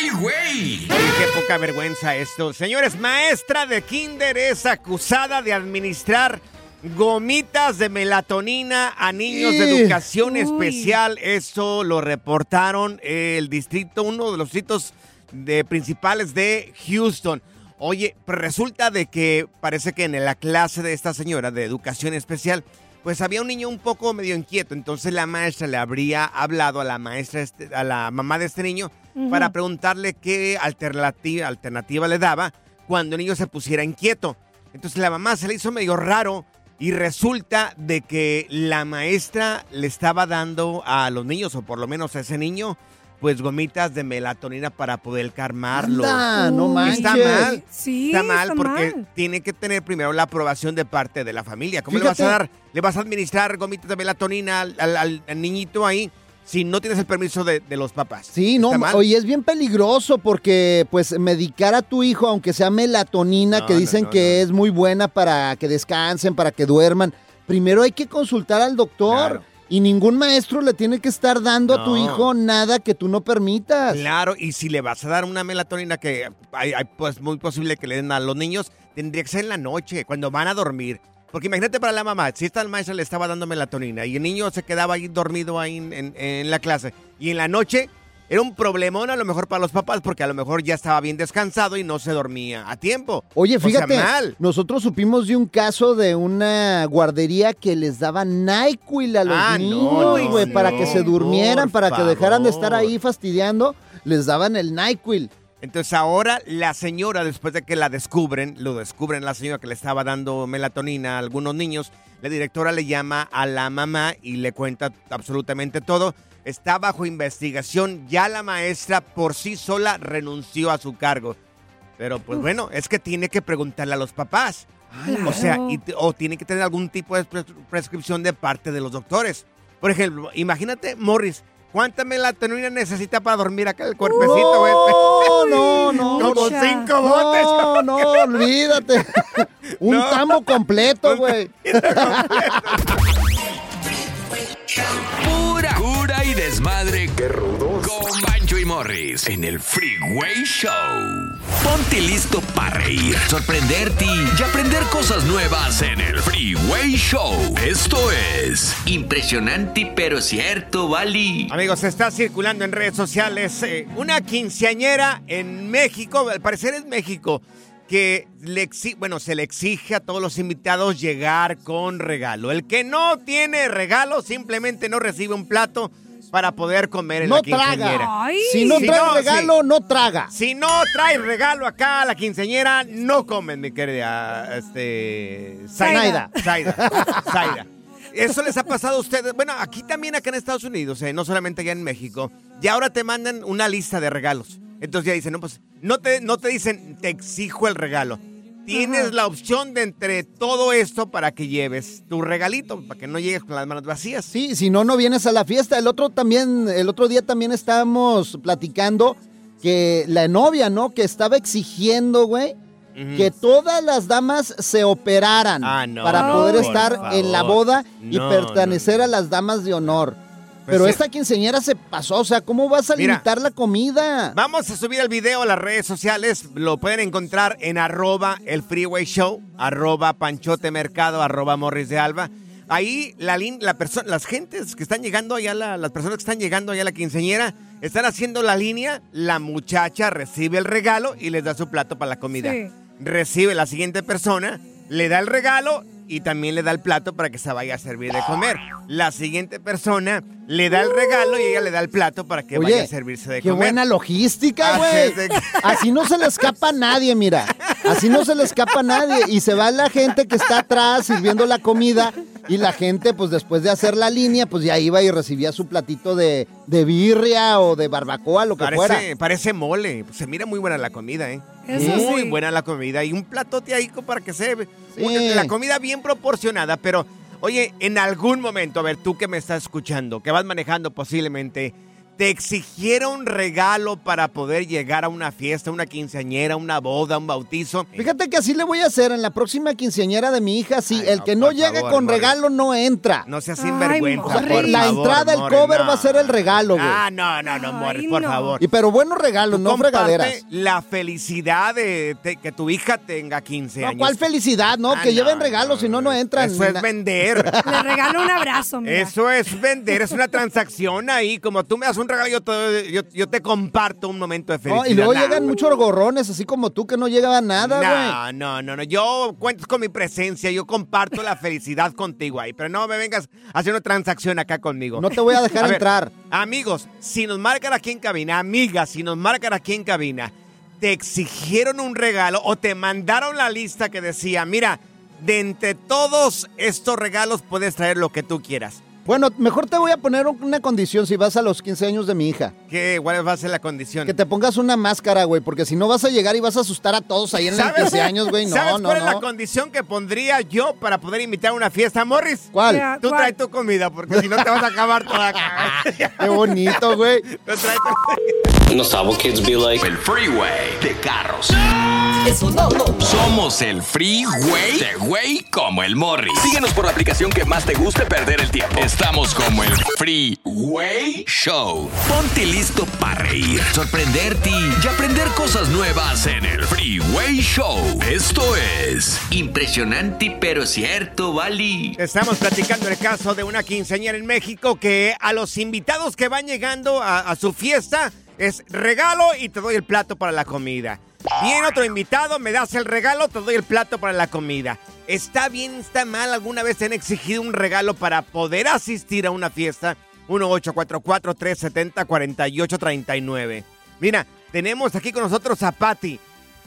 ¡Ay, güey! Qué poca vergüenza esto. Señores, maestra de kinder es acusada de administrar gomitas de melatonina a niños de educación Uy. especial. Eso lo reportaron el distrito, uno de los distritos de, principales de Houston. Oye, resulta de que parece que en la clase de esta señora de educación especial, pues había un niño un poco medio inquieto. Entonces la maestra le habría hablado a la maestra, este- a la mamá de este niño, para preguntarle qué alternativa, alternativa le daba cuando el niño se pusiera inquieto. Entonces la mamá se le hizo medio raro y resulta de que la maestra le estaba dando a los niños, o por lo menos a ese niño, pues gomitas de melatonina para poder calmarlo. Anda, no manches. Está mal. Sí, está mal está porque mal. tiene que tener primero la aprobación de parte de la familia. ¿Cómo le vas a Fíjate. dar? ¿Le vas a administrar gomitas de melatonina al, al- al- al niñito ahí si no tienes el permiso de, de los papás? Sí, no, oye, es bien peligroso porque, pues, medicar a tu hijo, aunque sea melatonina, No, que no, dicen no, que no. es muy buena para que descansen, para que duerman, primero hay que consultar al doctor. Claro. Y ningún maestro le tiene que estar dando a tu No. hijo nada que tú no permitas. Claro, y si le vas a dar una melatonina que hay, hay, pues muy posible que le den a los niños, tendría que ser en la noche, cuando van a dormir. Porque imagínate para la mamá, si esta maestra le estaba dando melatonina y el niño se quedaba ahí dormido ahí en, en- en la clase, y en la noche era un problemón a lo mejor para los papás, porque a lo mejor ya estaba bien descansado y no se dormía a tiempo. Oye, O sea, fíjate, mal. nosotros supimos de un caso de una guardería que les daba NyQuil a los Ah, niños, no, güey, para no, que se durmieran, para que dejaran de estar ahí fastidiando, les daban el NyQuil. Entonces ahora la señora, después de que la descubren, lo descubren la señora que le estaba dando melatonina a algunos niños, la directora le llama a la mamá y le cuenta absolutamente todo. Está bajo investigación, ya la maestra por sí sola renunció a su cargo. Pero pues bueno, es que tiene que preguntarle a los papás. O sea, y o tiene que tener algún tipo de pres- prescripción de parte de los doctores. Por ejemplo, imagínate, Morris, ¿cuánta melatonina necesita para dormir acá el cuerpecito? güey? No, no, no. Como Mucha. cinco botes. No, no, olvídate. Un No. tambo completo, güey. Pura cura y desmadre. ¡Qué rudos! Con Morris en el Freeway Show. Ponte listo para reír, sorprenderte y aprender cosas nuevas en el Freeway Show. Esto es impresionante pero cierto, Bali. Amigos, está circulando en redes sociales eh, una quinceañera en México, al parecer es México, que le bueno, se le exige a todos los invitados llegar con regalo. El que no tiene regalo simplemente no recibe un plato para poder comer en No la quinceañera. traga. Si no trae regalo, no traga. Si no trae regalo acá a la quinceañera, no comen, mi querida este, Zaida. Zaida. Zaida. Eso les ha pasado a ustedes. Bueno, aquí también, acá en Estados Unidos, eh, no solamente allá en México. Y ahora te mandan una lista de regalos. Entonces ya dicen, no, pues, no te, no te dicen, te exijo el regalo. Tienes la opción de entre todo esto para que lleves tu regalito, para que no llegues con las manos vacías. Sí, si no, no vienes a la fiesta. El otro también, el otro día también estábamos platicando que la novia, ¿no? Que estaba exigiendo, güey, que todas las damas se operaran Ah, no, para poder estar en la boda y No, pertenecer a las damas de honor. Pues Pero sí. esta quinceñera se pasó, o sea, ¿cómo vas a Mira. limitar la comida? Vamos a subir el video a las redes sociales. Lo pueden encontrar en arroba el freeway show, arroba panchote mercado, arroba morris de alba. Ahí la, la las gentes que están llegando allá, la- las personas que están llegando allá a la quinceñera, están haciendo la línea. La muchacha recibe el regalo y les da su plato para la comida. Sí. Recibe la siguiente persona, le da el regalo y también le da el plato para que se vaya a servir de comer. La siguiente persona le da el regalo y ella le da el plato para que vaya a servirse de qué comer. buena logística, güey. de- Así no se le escapa a nadie, mira. Así no se le escapa a nadie. Y se va la gente que está atrás sirviendo la comida. Y la gente, pues después de hacer la línea, pues ya iba y recibía su platito de, de birria o de barbacoa, lo que fuera. Parece, parece mole. Se mira muy buena la comida, ¿eh? Eso muy sí. buena la comida. Y un platote ahí para que se... Sí. una- la comida bien proporcionada, pero... Oye, en algún momento, a ver, tú que me estás escuchando, que vas manejando posiblemente, ¿te exigieron regalo para poder llegar a una fiesta, una quinceañera, una boda, un bautizo? Fíjate que así le voy a hacer en la próxima quinceañera de mi hija. Sí, el que no llegue favor, con Morris. regalo no entra. No seas sinvergüenza, por la favor, entrada, el cover no. va a ser el regalo, güey. Ah, no, no, no, Morris, por favor. Y pero buenos regalos, no fregaderas. la felicidad de, de que tu hija tenga 15 No, años. ¿Cuál felicidad? No, Ah, que no, lleven regalos, si no, no entran. Eso es vender. Le regalo un abrazo, mira. Eso es vender, es una transacción ahí. Como tú me das un regalo, yo te, yo, yo te comparto un momento de No, felicidad. y luego Nah, llegan muchos gorrones, así como tú, que no llegaba nada, güey. No, no, no, no. Yo cuento con mi presencia, yo comparto la felicidad contigo ahí. Pero no me vengas hacer una transacción acá conmigo. No te voy a dejar ver, entrar. Amigos, si nos marcan aquí en cabina, amigas, si nos marcan aquí en cabina, te exigieron un regalo o te mandaron la lista que decía, mira, de entre todos estos regalos puedes traer lo que tú quieras. Bueno, mejor te voy a poner una condición si vas a los 15 años de mi hija. ¿Qué, ¿Cuál va a ser la condición? Que te pongas una máscara, güey, porque si no vas a llegar y vas a asustar a todos ahí en los 15 años, güey. No, ¿Sabes no, cuál es la no. condición que pondría yo para poder invitar a una fiesta, Morris? ¿Cuál? Tú traes tu comida, porque si no te vas a acabar toda. Qué bonito, güey. Tú traes tu- No sabe kids be like. El Freeway de carros. Eso no, no. Somos el Freeway de güey como el Morris. Síguenos por la aplicación que más te guste perder el tiempo. Estamos como el Freeway Show. Ponte listo para reír, sorprenderte y aprender cosas nuevas en el Freeway Show. Esto es impresionante pero cierto, Bali. Estamos platicando el caso de una quinceañera en México que a los invitados que van llegando a, a su fiesta es regalo y te doy el plato para la comida. Viene otro invitado, me das el regalo, te doy el plato para la comida. ¿Está bien, está mal? ¿Alguna vez te han exigido un regalo para poder asistir a una fiesta? 1-844-370-4839. Mira, tenemos aquí con nosotros a Patty.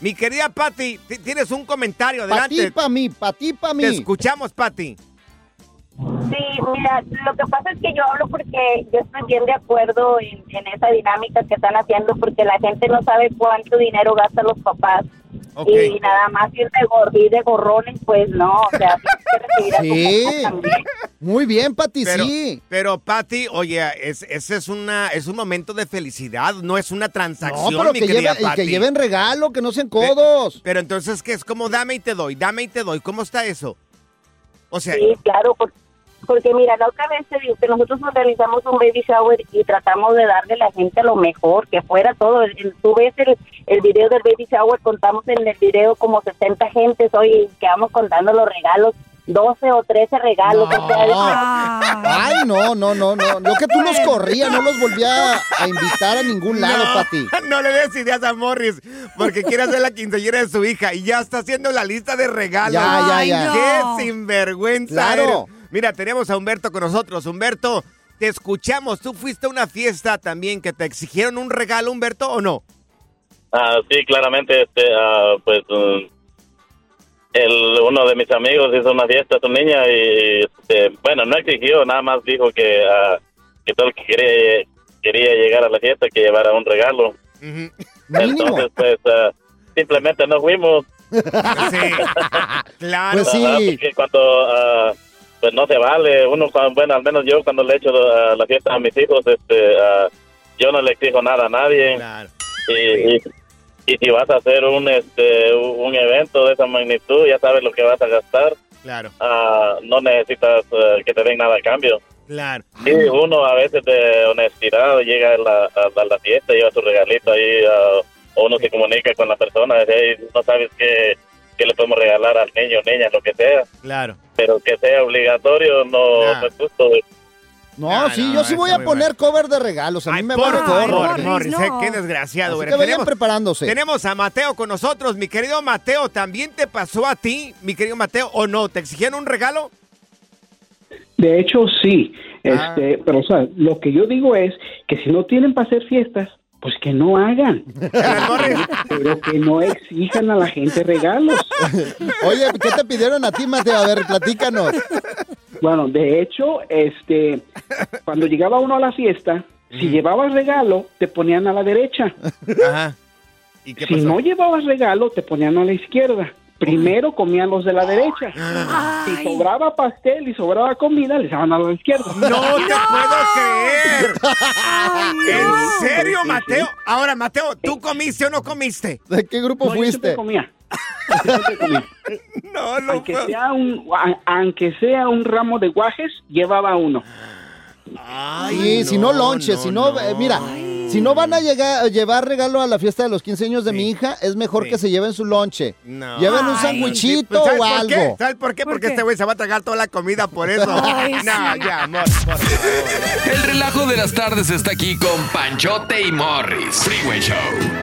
Mi querida Patty, ti- tienes un comentario, adelante. ti, pa' mí, pa' ti, pa' mí. Te escuchamos, Patty. Sí, mira, lo que pasa es que yo hablo porque yo estoy bien de acuerdo en, en esa dinámica que están haciendo porque la gente no sabe cuánto dinero gastan los papás y nada más ir de, gor y de gorrones, pues no, o sea, tienes que recibir a tu Sí. papá también. Muy bien, Pati, Pero, sí. pero Patty, oye, es, ese es una es un momento de felicidad, no es una No, transacción, pero mi que, querida lleven, que lleven regalo, que no sean codos. Pero entonces, ¿qué es como dame y te doy, dame y te doy? ¿Cómo está eso? O sea, Sí, claro, por- Porque mira, la otra vez te digo que nosotros organizamos un baby shower y tratamos de darle a la gente lo mejor, que fuera todo. El- Tú ves el, el video del baby shower, contamos en el video como 60 gentes hoy quedamos contando los regalos, 12 o 13 regalos. o sea, Ay, no, no, no, no. Yo que tú los corrías, no los volvía a invitar a ningún lado, no, Pati. No le des ideas a Morris porque quiere hacer la quinceañera de su hija y ya está haciendo la lista de regalos. Ya, ya, Ay, ya. no. ¡Qué sinvergüenza Claro. eres! Mira, tenemos a Humberto con nosotros. Humberto, te escuchamos. ¿Tú fuiste a una fiesta también que te exigieron un regalo, Humberto, o no? Ah, sí, claramente, este, ah, pues, um, el, uno de mis amigos hizo una fiesta a su niña y, este, bueno, no exigió, nada más dijo que, ah, que todo el que quería, quería llegar a la fiesta que llevara un regalo. Entonces, pues, ah, simplemente no fuimos. Claro. Pues sí. Porque cuando, ah, pues no se vale, uno, bueno, al menos yo cuando le echo la fiesta a mis hijos, este, ah, yo no le exijo nada a nadie. Y, y, y si vas a hacer un, este, un evento de esa magnitud, ya sabes lo que vas a gastar. Claro. Ah, no necesitas eh, que te den nada a cambio. Claro. Sí, uno a veces de honestidad llega a la, a, a la fiesta, lleva su regalito ahí, ah, o uno se comunica con la persona, dice, "Hey, no sabes qué, qué le podemos regalar al niño, niña, lo que sea, Claro. Pero que sea obligatorio no, no es justo. No, sí, yo sí voy a poner cover de regalos. A mí me Por vale favor, gorro. Morris, eh, qué desgraciado. Así eres. que vayan preparándose. Tenemos a Mateo con nosotros. Mi querido Mateo, ¿también te pasó a ti, mi querido Mateo, o no? ¿Te exigieron un regalo? De hecho, sí. Ah. Este, pero, o sea, lo que yo digo es que si no tienen para hacer fiestas, pues que no hagan. pero que no exijan a la gente regalos. Oye, ¿qué te pidieron a ti, Mateo? A ver, platícanos. Bueno, de hecho, este, cuando llegaba uno a la fiesta, si llevabas regalo, te ponían a la derecha. Ajá. ¿Y qué Si no llevabas regalo, te ponían a la izquierda. Primero comían los de la derecha. Si sobraba pastel y sobraba comida, les daban a la izquierda. ¡No te puedo creer! ¿En serio, Mateo? Ahora, Mateo, ¿tú comiste o no comiste? ¿De qué grupo No, yo comía. Yo siempre comía. No, no aunque sea un a- aunque sea un ramo de guajes, llevaba uno. Sí, si no lonche, si no, eh, mira, si no van a llegar, llevar regalo a la fiesta de los 15 años de mi hija, es mejor que se lleven su lonche. No. Lleven un sandwichito pues, ¿sabes o por qué? algo. ¿Sabes por qué? Porque este güey se va a tragar toda la comida por eso. Ay, no, sí. ya, amor, por favor. El relajo de las tardes está aquí con Panchote y Morris. Freeway Show.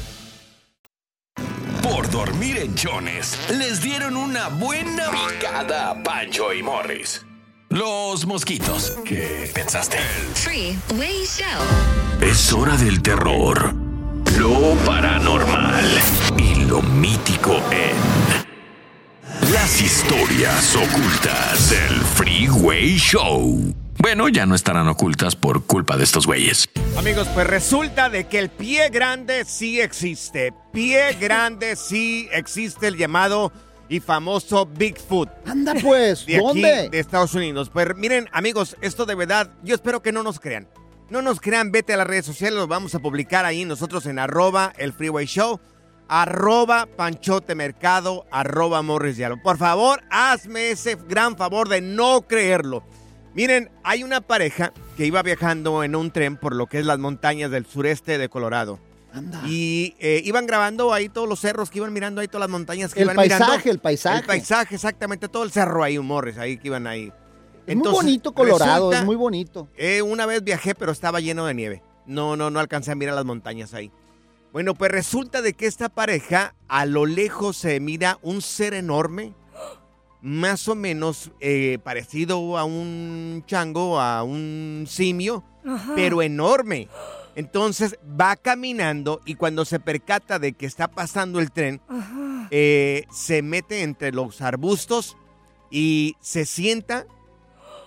Por dormir en Jones, les dieron una buena picada a Pancho y Morris. Los mosquitos. ¿Qué pensaste? Freeway Show. Es hora del terror, lo paranormal y lo mítico en las historias ocultas del Freeway Show. Bueno, ya no estarán ocultas por culpa de estos güeyes. Amigos, pues resulta de que el pie grande sí existe. Pie grande sí existe el llamado y famoso Bigfoot. Anda pues, de aquí, ¿dónde? de Estados Unidos. Pues miren, amigos, esto de verdad, yo espero que no nos crean. No nos crean, vete a las redes sociales, los vamos a publicar ahí nosotros en arroba el Freeway Show, arroba Panchote Mercado, arroba Morris. Por favor, hazme ese gran favor de no creerlo. Miren, hay una pareja que iba viajando en un tren por lo que es las montañas del sureste de Colorado. Y eh, iban grabando ahí todos los cerros que iban mirando ahí, todas las montañas que El iban mirando. paisaje, el paisaje. El paisaje, exactamente, todo el cerro ahí, un Morris, ahí que iban ahí. Es muy bonito Colorado, resulta- es muy bonito. eh, una vez viajé, pero estaba lleno de nieve. No, no, no alcancé a mirar las montañas ahí. Bueno, pues resulta de que esta pareja, a lo lejos se mira un ser enorme, más o menos eh, parecido a un chango, a un simio, Ajá. pero enorme. Entonces va caminando y cuando se percata de que está pasando el tren, eh, se mete entre los arbustos y se sienta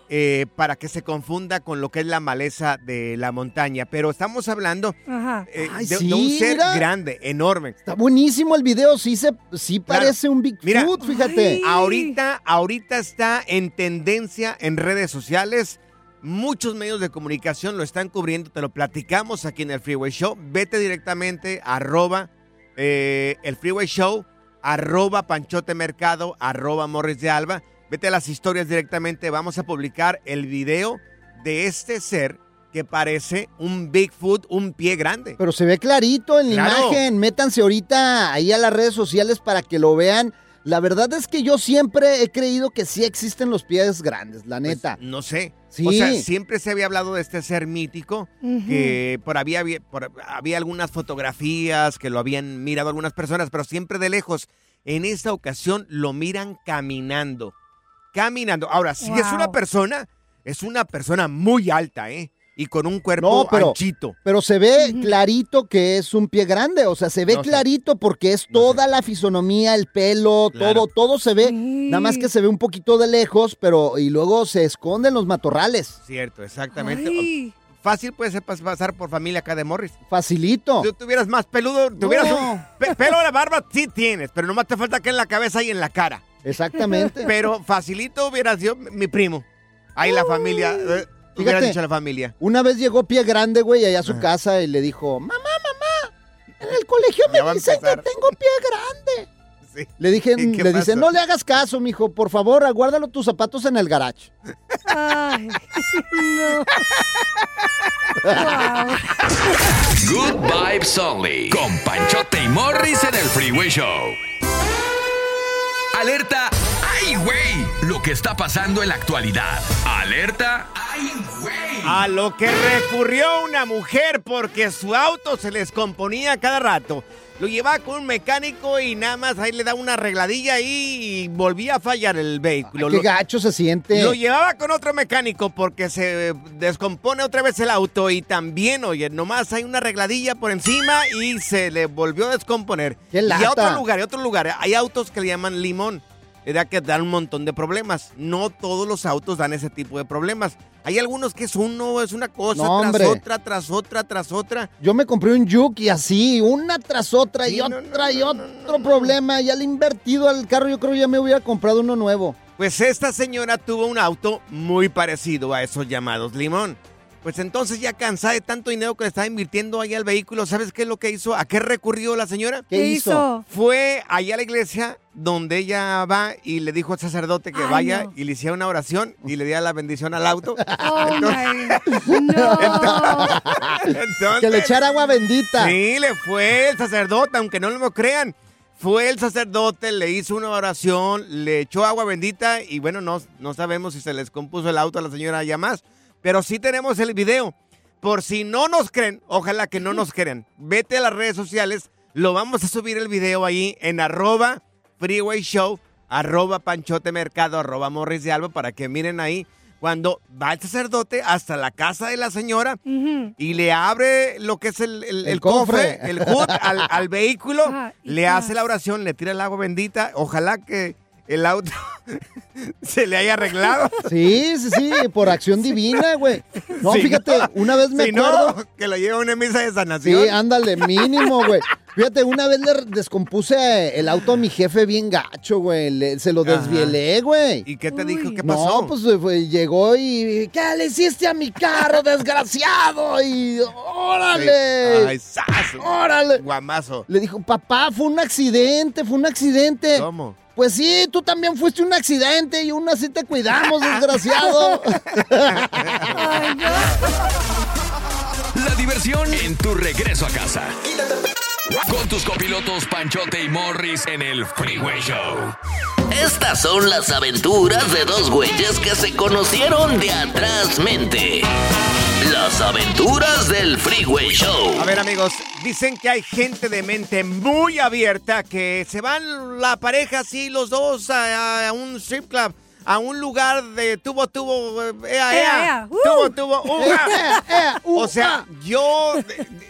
eh, para que se confunda con lo que es la maleza de la montaña. Pero estamos hablando eh, Ay, de, sí, de un ser mira. grande, enorme. Está buenísimo el video, sí, se, sí Claro. parece un Bigfoot, Mira, fíjate. Ahorita, ahorita está en tendencia en redes sociales. Muchos medios de comunicación lo están cubriendo, te lo platicamos aquí en el Freeway Show. Vete directamente a arroba eh, el Freeway Show, arroba Panchote Mercado, arroba Morris de Alba. Vete a las historias directamente, vamos a publicar el video de este ser que parece un Bigfoot, un pie grande. Pero se ve clarito en la Claro. imagen. Métanse ahorita ahí a las redes sociales para que lo vean. La verdad es que yo siempre he creído que sí existen los pies grandes, la neta. No sé. Sí. O sea, siempre se había hablado de este ser mítico, que por había, había- por- había algunas fotografías que lo habían mirado algunas personas, pero siempre de lejos. En esta ocasión lo miran caminando. Caminando. Ahora, si es una persona, es una persona muy alta, ¿eh? Y con un cuerpo No, pero, anchito. pero se ve clarito que es un pie grande, o sea, se ve No sé. clarito porque es toda la fisonomía, el pelo, Claro. todo, todo se ve, nada más que se ve un poquito de lejos, pero y luego se esconden los matorrales. Cierto, exactamente. Fácil puede ser pas- pasar por familia acá de Morris. Facilito. Si tú tuvieras más peludo, tuvieras No. un pe- pelo de barba, sí tienes, pero nomás te falta acá en la cabeza y en la cara. Exactamente. Pero facilito hubiera sido mi primo. Ahí la familia, eh, hubiera Fíjate. dicho la familia. Una vez llegó pie grande, güey, allá a su casa y le dijo, mamá, mamá, en el colegio me Ya va a dicen que empezar. tengo pie grande. Sí. Le dije, ¿Y qué le dice, pasó? no le hagas caso, mijo, por favor, aguárdalo tus zapatos en el garage. Ay, no. Good Vibes Only. Con Panchote y Morris en el Freeway Show. Alerta. ¡Ay, güey! Lo que está pasando en la actualidad. Alerta. ¡Ay, güey! A lo que recurrió una mujer porque su auto se les componía cada rato. Lo llevaba con un mecánico y nada más ahí le da una arregladilla y volvía a fallar el vehículo. Qué Lo- gacho se siente. Lo llevaba con otro mecánico porque se descompone otra vez el auto y también, oye, nomás hay una arregladilla por encima y se le volvió a descomponer. Qué Y a lata. otro lugar, y a otro lugar. Hay autos que le llaman limón, edad que dan un montón de problemas. No todos los autos dan ese tipo de problemas. Hay algunos que es uno, es una cosa No, tras hombre. otra, tras otra, tras otra. Yo me compré un Juke y así, una tras otra y no, otra y otro problema. Ya le he invertido al carro, yo creo que ya me hubiera comprado uno nuevo. Pues esta señora tuvo un auto muy parecido a esos llamados limón. Pues entonces ya cansada de tanto dinero que le estaba invirtiendo ahí al vehículo, ¿sabes qué es lo que hizo? ¿A qué recurrió la señora? ¿Qué ¿Qué hizo? Fue allá a la iglesia donde ella va y le dijo al sacerdote que Ay, vaya no. y le hiciera una oración y le diera la bendición al auto. Oh, my. No. Entonces- Que le echara agua bendita. Sí, le fue el sacerdote, aunque no lo crean. Fue el sacerdote, le hizo una oración, le echó agua bendita y bueno, no, no sabemos si se les compuso el auto a la señora ya más. Pero sí tenemos el video. Por si no nos creen, ojalá que no nos crean. Vete a las redes sociales, lo vamos a subir el video ahí en arroba freeway show, arroba panchote mercado, arroba morris de alba para que miren ahí cuando va el sacerdote hasta la casa de la señora y le abre lo que es el, el- El el cofre, cofre. el hood al, al vehículo, le hace la oración, le tira el agua bendita. Ojalá que el auto se le haya arreglado. Sí, sí, sí, por acción divina, güey. No, Si fíjate, no- una vez me si no, acuerdo. que lo lleve a una misa de sanación. Sí, ándale, mínimo, güey. Fíjate, una vez le descompuse el auto a mi jefe bien gacho, güey. Le- se lo Ajá. desvielé, güey. ¿Y qué te dijo? ¿Qué pasó? No, pues llegó y. ¿Qué le hiciste a mi carro, desgraciado? Y. ¡Órale! Ay, sas. ¡Órale! Guamazo. Le dijo, papá, fue un accidente, fue un accidente. ¿Cómo? Pues sí, tú también fuiste un accidente y aún así te cuidamos, desgraciado. La diversión en tu regreso a casa. Con tus copilotos Panchote y Morris en el Freeway Show. Estas son las aventuras de dos güeyes que se conocieron de atrás mente. Las aventuras del Freeway Show. A ver, amigos, dicen que hay gente de mente muy abierta que se van la pareja así, los dos, a, a un strip club, a un lugar de tubo, tubo, eh, ea, Ea, ea, uh. tubo, tubo, uh, Ea, uh, O sea, yo,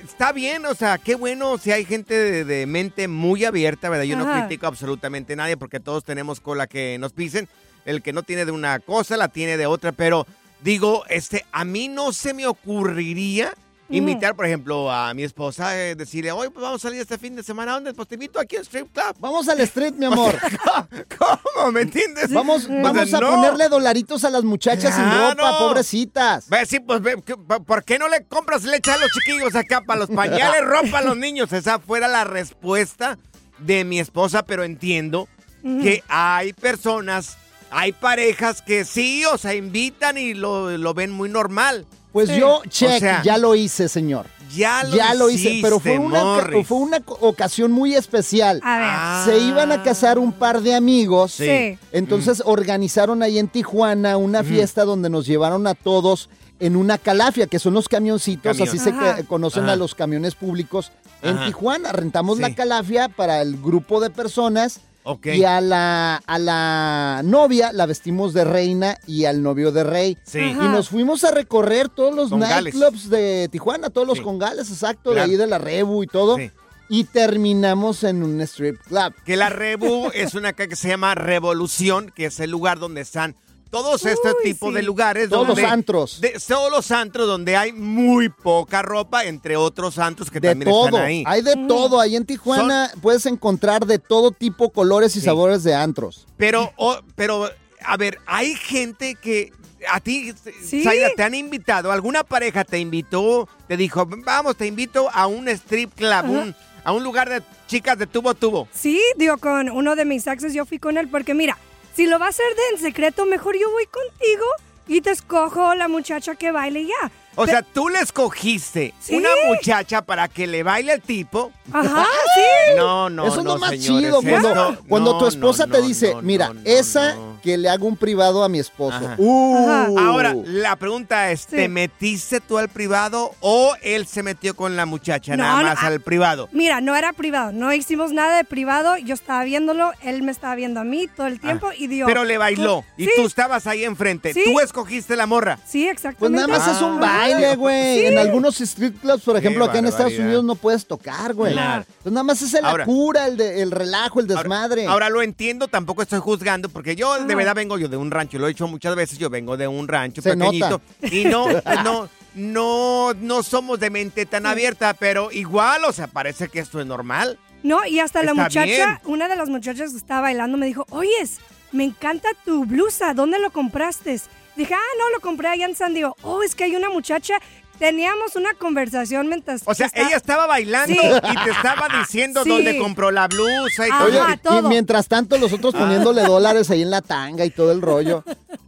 está bien, o sea, qué bueno si hay gente de, de mente muy abierta, ¿verdad? Yo no critico absolutamente a nadie porque todos tenemos cola que nos pisen. El que no tiene de una cosa, la tiene de otra, pero digo, este, a mí no se me ocurriría invitar, por ejemplo, a mi esposa, eh, decirle, hoy pues vamos a salir este fin de semana, ¿a dónde? Pues te invito aquí al strip club. Vamos al street, mi amor. ¿Cómo? ¿Me entiendes? Vamos, vamos a no. ponerle dolaritos a las muchachas sin Claro. ropa, pobrecitas. Ve, sí, pues, ve, ¿qué- pa- ¿por qué no le compras leche a los chiquillos acá para los pañales, ropa a los niños? Esa fuera la respuesta de mi esposa, pero entiendo que hay personas, hay parejas que sí, o sea, invitan y lo, lo ven muy normal. Pues yo, O check, sea, ya lo hice, señor. Ya lo Ya lo hice, pero fue una, Morris. fue una ocasión muy especial. A ver. Ah. Se iban a casar un par de amigos. Sí. Entonces organizaron ahí en Tijuana una fiesta donde nos llevaron a todos en una calafia, que son los camioncitos, Camión. así se Ajá. conocen Ajá. a los camiones públicos en Ajá. Tijuana. Rentamos Sí. la calafia para el grupo de personas. Y a la, a la novia la vestimos de reina y al novio de rey. Sí. Y nos fuimos a recorrer todos los nightclubs de Tijuana, todos los Sí. congales, exacto, Claro. de ahí de la Rebu y todo. Sí. Y terminamos en un strip club. Que la Rebu es una que se llama Revolución, que es el lugar donde están todos este Uy, tipo sí. de lugares. Todos donde- los antros. de- todos los antros donde hay muy poca ropa, entre otros antros que De también todo, están ahí. hay de todo. Ahí en Tijuana puedes encontrar de todo tipo, colores y Sí. sabores de antros. Pero, pero, a ver, hay gente que a ti, Sí. Zaira, te han invitado, alguna pareja te invitó, te dijo, vamos, te invito a un strip club, un- a un lugar de chicas de tubo a tubo. Sí, digo, con uno de mis exes yo fui con él porque mira, si lo va a hacer de en secreto, mejor yo voy contigo y te escojo la muchacha que baile y ya. O Pe- sea, tú le escogiste Sí. una muchacha para que le baile al tipo. Ajá, sí. No, no, Eso es no, lo más señores, chido, cuando, cuando no, tu esposa no, te dice, no, mira, no, no, esa no. Que le hago un privado a mi esposo. Ajá. Uh. Ajá. Ahora, la pregunta es, Sí. ¿te metiste tú al privado o él se metió con la muchacha No, nada más ah, al privado? Mira, no era privado, no hicimos nada de privado, yo estaba viéndolo, él me estaba viendo a mí todo el tiempo y dio. Ah. Pero le bailó y Sí. tú estabas ahí enfrente. Sí. Tú escogiste la morra. Sí, Pues exactamente. nada más es un Ah. baile, güey. Sí. En algunos strip clubs, por ejemplo, acá en Estados. Unidos no puedes tocar, güey. Claro. Pues nada más es la Ahora- cura, el, de- el relajo, el Ahora- desmadre. Ahora, lo entiendo, tampoco estoy juzgando, porque yo de Ajá. verdad vengo yo de un rancho, lo he dicho muchas veces, yo vengo de un rancho Se pequeñito. nota. Y no, no, no, no somos de mente tan abierta, pero igual, o sea, parece que esto es normal. No, y hasta la muchacha, bien. una de las muchachas que estaba bailando me dijo, oyes, me encanta tu blusa, ¿dónde lo compraste? Dije, ah, no, lo compré allá en San Diego. Oh, es que hay una muchacha, teníamos una conversación mientras... O sea, ella estaba bailando Sí. y te estaba diciendo Sí. dónde compró la blusa y Ajá. todo. Y mientras tanto los otros poniéndole dólares ahí en la tanga y todo el rollo.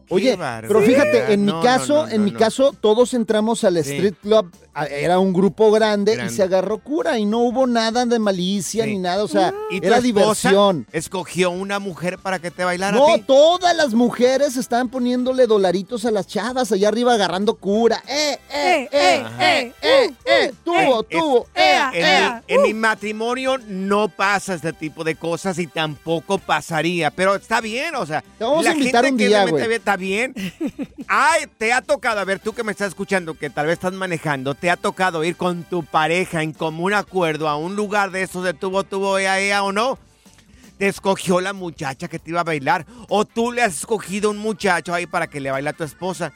Oye, pero fíjate, en mi No, caso, no, no, en mi no. caso, todos entramos al Sí. street club, era un grupo grande, Grande. y se agarró cura y no hubo nada de malicia Sí. ni nada, o sea, ¿Y tu era diversión. escogió una mujer para que te bailara a No, ti? todas las mujeres estaban poniéndole dolaritos a las chavas allá arriba agarrando cura. ¡Eh, eh, eh, eh, eh, eh! ¡Tuvo, Es- tuvo! ea, En, ea. mi, en mi matrimonio no pasa este tipo de cosas y tampoco pasaría. Pero está bien, o sea. Te vamos la a invitar gente un día, güey. Bien. Ay, te ha tocado, a ver, tú que me estás escuchando, que tal vez estás manejando, te ha tocado ir con tu pareja en común acuerdo a un lugar de esos de tubo, tubo, ea, ea o no. te escogió la muchacha que te iba a bailar o tú le has escogido un muchacho ahí para que le baile a tu esposa.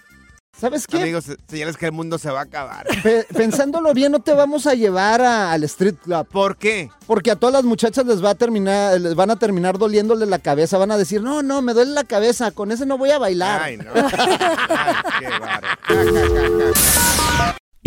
¿Sabes qué? Amigos, señales que el mundo se va a acabar. Pe- pensándolo bien, no te vamos a llevar a- al street club. ¿Por qué? Porque a todas las muchachas les va a terminar, les van a terminar doliéndole la cabeza. Van a decir, no, no, me duele la cabeza, con ese no voy a bailar. Ay, no.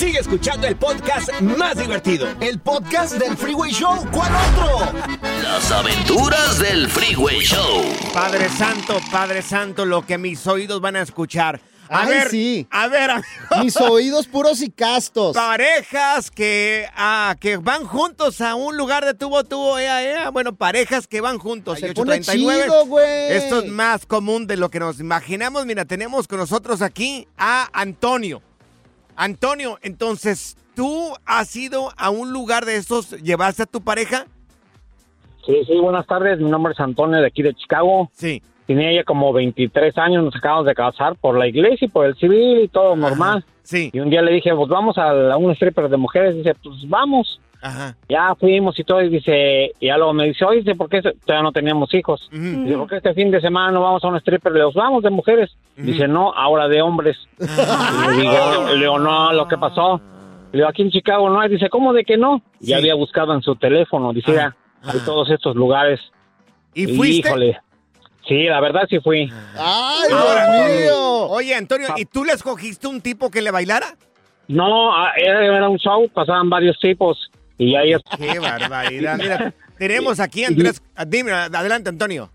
Sigue escuchando el podcast más divertido. El podcast del Freeway Show. ¿Cuál otro? Las aventuras del Freeway Show. Padre Santo, Padre Santo, lo que mis oídos van a escuchar. A Ay, ver, sí. a ver, amigo. Mis oídos puros y castos. Parejas que, ah, que van juntos a un lugar de tubo tubo, ea, ea. Bueno, parejas que van juntos. Pone 839. chido, güey. Esto es más común de lo que nos imaginamos. Mira, tenemos con nosotros aquí a Antonio. Antonio, entonces, ¿tú has ido a un lugar de estos? ¿Llevaste a tu pareja? Sí, sí, buenas tardes. Mi nombre es Antonio de aquí de Chicago. Sí. Tenía ella como 23 años, nos acabamos de casar por la iglesia y por el civil y todo normal. Sí. Y un día le dije, pues vamos a, la- a un stripper de mujeres. Dice, pues vamos. Ajá. Ya fuimos y todo. Y dice, y ya luego me dice, oye, dice, ¿por qué todavía no teníamos hijos? Dice, ¿por qué este fin de semana no vamos a un stripper? Le digo, vamos de mujeres. Dice, no, ahora de hombres. Y le, digo, le digo, no, lo que pasó. Le digo, aquí en Chicago no hay. Dice, ¿cómo de que no? Ya había buscado en su teléfono. Dice, ya, hay todos estos lugares. ¿Y fuiste? Híjole. Sí, la verdad sí fui. ¡Ay, Ahora, Dios mío! Oye, Antonio, ¿y tú le escogiste un tipo que le bailara? No, ah, era un show, pasaban varios tipos. Y ahí es... Qué barbaridad. Mira, tenemos aquí a Andrés. Dime, adelante, Antonio.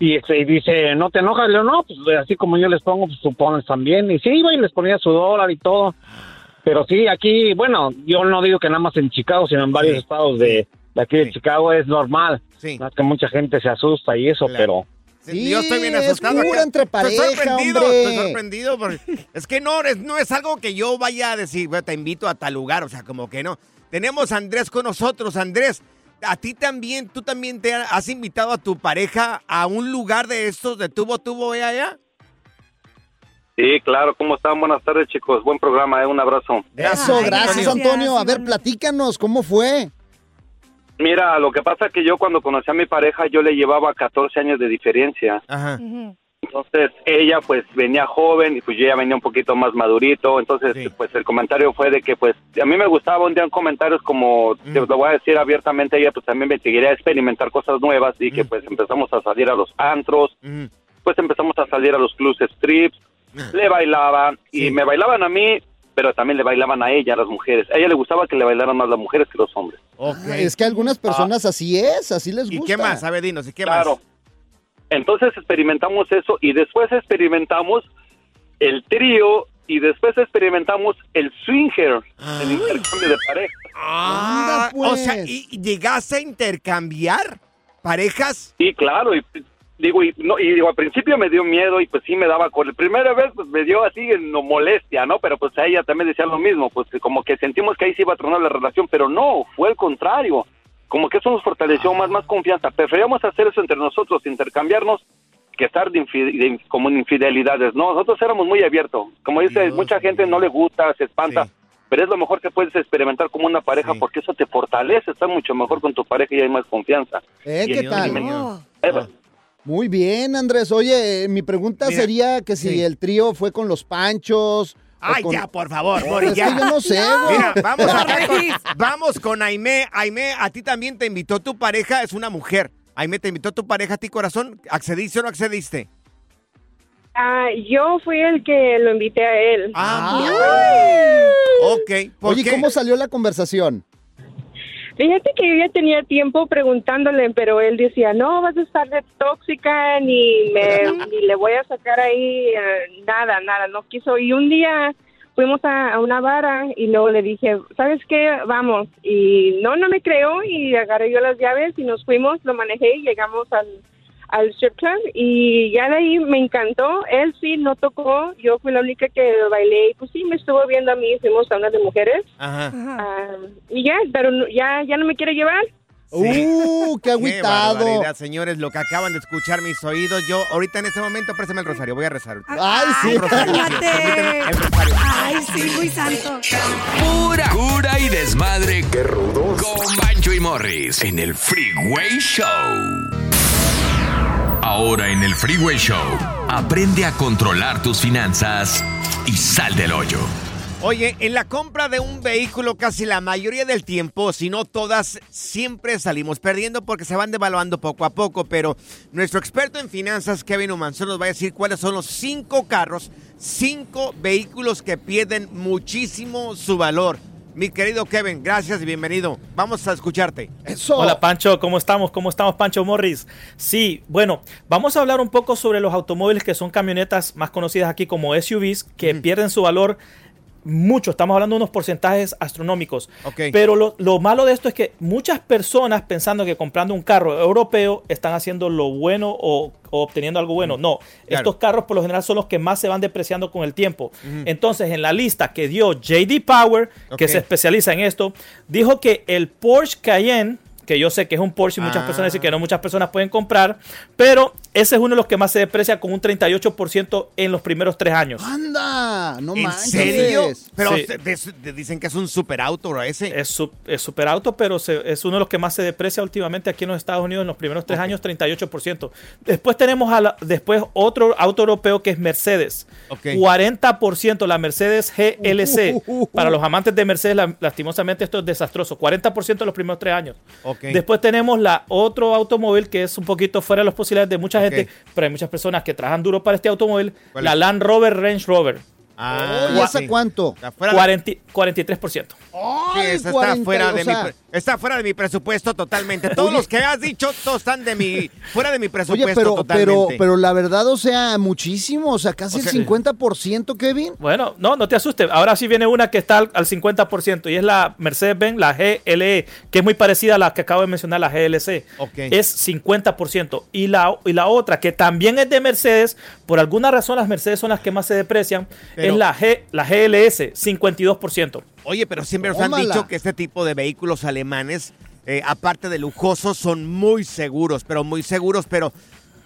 Y este, y dice, ¿no te enojas? Le digo, no, pues así como yo les pongo, pues tú pones también. Y sí, iba y les ponía su dólar y todo. Pero sí, aquí, bueno, yo no digo que nada más en Chicago, sino en varios estados de, de aquí de Chicago es normal. Sí. Más que mucha gente se asusta y eso, pero... Sí, yo estoy bien es asustado. cura acá. entre Estoy pareja, sorprendido, hombre. estoy sorprendido. porque es que no es, no es algo que yo vaya a decir, "Bueno, te invito a tal lugar, o sea, como que no. Tenemos a Andrés con nosotros. Andrés, a ti también, tú también te has invitado a tu pareja a un lugar de estos de tubo, tubo, ea, ea. Sí, claro, ¿cómo están? Buenas tardes, chicos. Buen programa, ¿eh? un abrazo. Eso, gracias, Antonio. A ver, platícanos, ¿cómo fue? Mira, lo que pasa es que yo cuando conocí a mi pareja, yo le llevaba 14 años de diferencia. Ajá. Entonces, ella pues venía joven y pues yo ya venía un poquito más madurito. Entonces, pues el comentario fue de que pues a mí me gustaba un día en comentarios como, te lo voy a decir abiertamente, ella pues también me quería experimentar cosas nuevas y que pues empezamos a salir a los antros, pues empezamos a salir a los clubs strips, le bailaban y me bailaban a mí, pero también le bailaban a ella, a las mujeres. A ella le gustaba que le bailaran más las mujeres que los hombres. Ah, Es que algunas personas así es, así les gusta. ¿Y qué más? A ver, dinos, ¿y qué Claro. más? Entonces experimentamos eso y después experimentamos el trío y después experimentamos el swinger, el intercambio de pareja. Ah, pues. o sea, ¿y y llegaste a intercambiar parejas? Sí, claro, y digo, y, no, y digo, al principio me dio miedo y pues sí me daba con la primera vez pues me dio así no molestia, ¿no? Pero pues a ella también decía lo mismo, pues que como que sentimos que ahí se iba a tronar la relación, pero no, fue el contrario. Como que eso nos fortaleció más, más confianza. Preferíamos hacer eso entre nosotros, intercambiarnos, que estar de, infi- de- como en infidelidades. No, nosotros éramos muy abiertos. Como dice, mucha gente no le gusta, se espanta, pero es lo mejor que puedes experimentar como una pareja porque eso te fortalece, estás mucho mejor con tu pareja y hay más confianza. ¿Eh? ¿Qué el- tal? Eh, Muy bien, Andrés. Oye, mi pregunta Mira, sería que si sí. el trío fue con los panchos. Ay, con- ya, por favor, Mori, es ya. yo no sé, güey. Mira, vamos, acá con, vamos con Aime. Aime, a ti también te invitó tu pareja, es una mujer. Aime, te invitó tu pareja a ti, corazón. ¿Accediste o no accediste? Ah, yo fui el que lo invité a él. Ok. ¿por Oye, qué? ¿cómo salió la conversación? Fíjate que yo ya tenía tiempo preguntándole, pero él decía, no, vas a estar de tóxica, ni, me, ni le voy a sacar ahí eh, nada, nada, no quiso. Y un día fuimos a, a una vara y luego le dije, ¿sabes qué? Vamos. Y no, no me creó y agarré yo las llaves y nos fuimos, lo manejé y llegamos al, al strip club y ya de ahí me encantó. Él sí no tocó, yo fui la única que bailé y pues sí me estuvo viendo a mí, fuimos a una de mujeres. Ajá. Ah, y ya, pero no- ya, ya no me quiere llevar. Uh, qué agüitado. barbaridad, señores, lo que acaban de escuchar mis oídos. Yo, ahorita en este momento, préstame el rosario, voy a rezar. Ay, sí. Rosario, sí, el rosario. Ay, sí, muy santo. Pura cura y desmadre. Qué rudos. Con Bancho y Morris en el Freeway Show. Ahora en el Freeway Show, aprende a controlar tus finanzas y sal del hoyo. Oye, en la compra de un vehículo casi la mayoría del tiempo, si no todas, siempre salimos perdiendo porque se van devaluando poco a poco, pero nuestro experto en finanzas, Kevin Humanson, nos va a decir cuáles son los cinco carros, cinco vehículos que pierden muchísimo su valor. Mi querido Kevin, gracias y bienvenido. Vamos a escucharte. Eso. Hola Pancho, ¿cómo estamos? ¿Cómo estamos Pancho Morris? Sí, bueno, vamos a hablar un poco sobre los automóviles que son camionetas más conocidas aquí como SUVs que pierden su valor mucho, estamos hablando de unos porcentajes astronómicos. Pero lo, lo malo de esto es que muchas personas pensando que comprando un carro europeo están haciendo lo bueno o, o obteniendo algo bueno. No, Claro. estos carros por lo general son los que más se van depreciando con el tiempo. Entonces, en la lista que dio JD Power, que se especializa en esto, dijo que el Porsche Cayenne que yo sé que es un Porsche y muchas Ah. personas dicen que no muchas personas pueden comprar, pero ese es uno de los que más se deprecia con un 38% en los primeros tres años. Anda, no ¿En manches. serio? Pero Sí. se- de- de- dicen que es un superauto, ¿no? ese. Es, su- es super auto, pero se- es uno de los que más se deprecia últimamente aquí en los Estados Unidos en los primeros tres años, 38%. Después tenemos a la- después otro auto europeo que es Mercedes. Ok. 40% la Mercedes GLC. Para los amantes de Mercedes, la- lastimosamente esto es desastroso. 40% en los primeros tres años. Ok. Después tenemos la otro automóvil que es un poquito fuera de las posibilidades de mucha gente, pero hay muchas personas que trabajan duro para este automóvil, ¿Cuál la es? Land Rover Range Rover. Ah, ¿y esa sí. cuánto? Está fuera de- 40 43%. Sí, Ay, esa 40, está fuera o de sea- mi está fuera de mi presupuesto totalmente. Todos Oye. los que has dicho todos están de mi fuera de mi presupuesto Oye, pero, pero, totalmente. pero la verdad, o sea, muchísimo, o sea, casi O sea- el 50%, Kevin. Bueno, no, no te asustes. Ahora sí viene una que está al, al 50% y es la Mercedes-Benz, la GLE, que es muy parecida a la que acabo de mencionar, la GLC. Ok. Es 50%. Y la, y la otra, que también es de Mercedes, por alguna razón las Mercedes son las que más se deprecian, Pero- es la, G, la GLS, 52%. Oye, pero siempre nos han dicho que este tipo de vehículos alemanes, eh, aparte de lujosos, son muy seguros, pero muy seguros, pero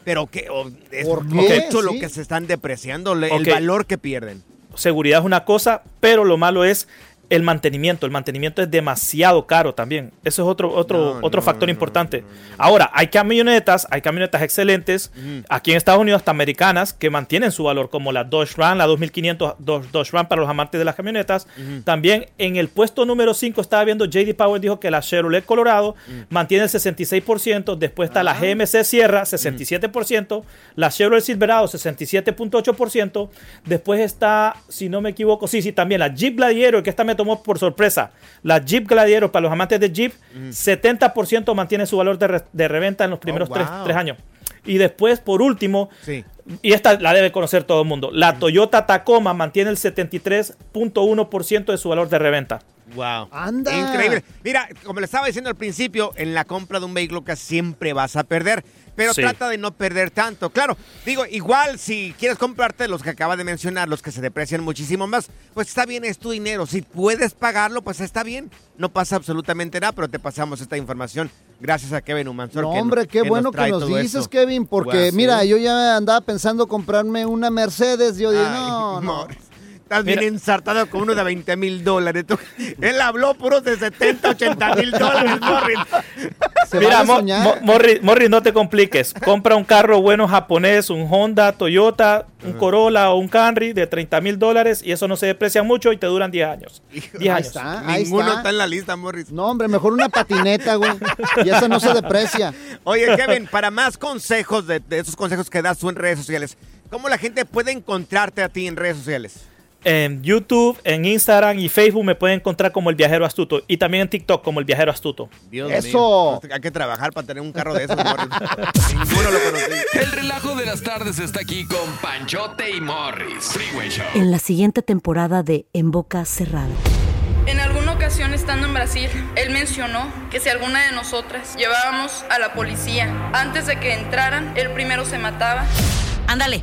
pero que oh, es ¿Por qué? mucho lo Sí. que se están depreciando, le- Ok. el valor que pierden. seguridad es una cosa, pero lo malo es el mantenimiento. El mantenimiento es demasiado caro también. Eso es otro, otro, otro factor importante. Ahora, hay camionetas, hay camionetas excelentes aquí en Estados Unidos, hasta americanas, que mantienen su valor, como la Dodge Ram, la 2500 Dodge, Dodge Ram para los amantes de las camionetas. También en el puesto número 5 estaba viendo JD Power, dijo que la Chevrolet Colorado mantiene el 66%. Después está la GMC Sierra, 67%. La Chevrolet Silverado, 67.8%. Después está, si no me equivoco, sí, sí, también la Jeep Gladiator, que esta me tomó por sorpresa. La Jeep Gladiator, para los amantes de Jeep, 70% mantiene su valor de, re- de reventa en los primeros tres, wow. tres años. Y después, por último, Sí. y esta la debe conocer todo el mundo, la Toyota Tacoma mantiene el 73.1% de su valor de reventa. Wow. Anda. Increíble. Mira, como le estaba diciendo al principio, en la compra de un vehículo casi siempre vas a perder. Pero Sí. trata de no perder tanto. Claro, digo, igual si quieres comprarte los que acaba de mencionar, los que se deprecian muchísimo más, pues está bien, es tu dinero. Si puedes pagarlo, pues está bien. No pasa absolutamente nada, pero te pasamos esta información gracias a Kevin Humansor. No, que hombre, qué que bueno que nos dices, esto. Kevin, porque sí. mira, yo ya andaba pensando comprarme una Mercedes. Yo dije, Ay, no, no. Estás bien ensartado con uno de 20 mil dólares. Tú- Él habló puros de 70, 80 mil dólares, Morris. Mira, Mo- Mo- Morris, Morris, no te compliques. Compra un carro bueno japonés, un Honda, Toyota, un Corolla o un Camry de 30 mil dólares y eso no se deprecia mucho y te duran 10 años. 10 Ahí años. está, ahí Ninguno está. está en la lista, Morris. No, hombre, mejor una patineta, güey. Y esa no se deprecia. Oye, Kevin, para más consejos de, de esos consejos que das tú en redes sociales, ¿cómo la gente puede encontrarte a ti en redes sociales? En YouTube, en Instagram y Facebook me pueden encontrar como el viajero astuto y también en TikTok como el viajero astuto. Dios mío. Hay que trabajar para tener un carro de esos. Ninguno lo conocí. El relajo de las tardes está aquí con Panchote y Morris. Freeway Show. En la siguiente temporada de En Boca Cerrada. En alguna ocasión estando en Brasil, él mencionó que si alguna de nosotras llevábamos a la policía antes de que entraran, él primero se mataba. Ándale,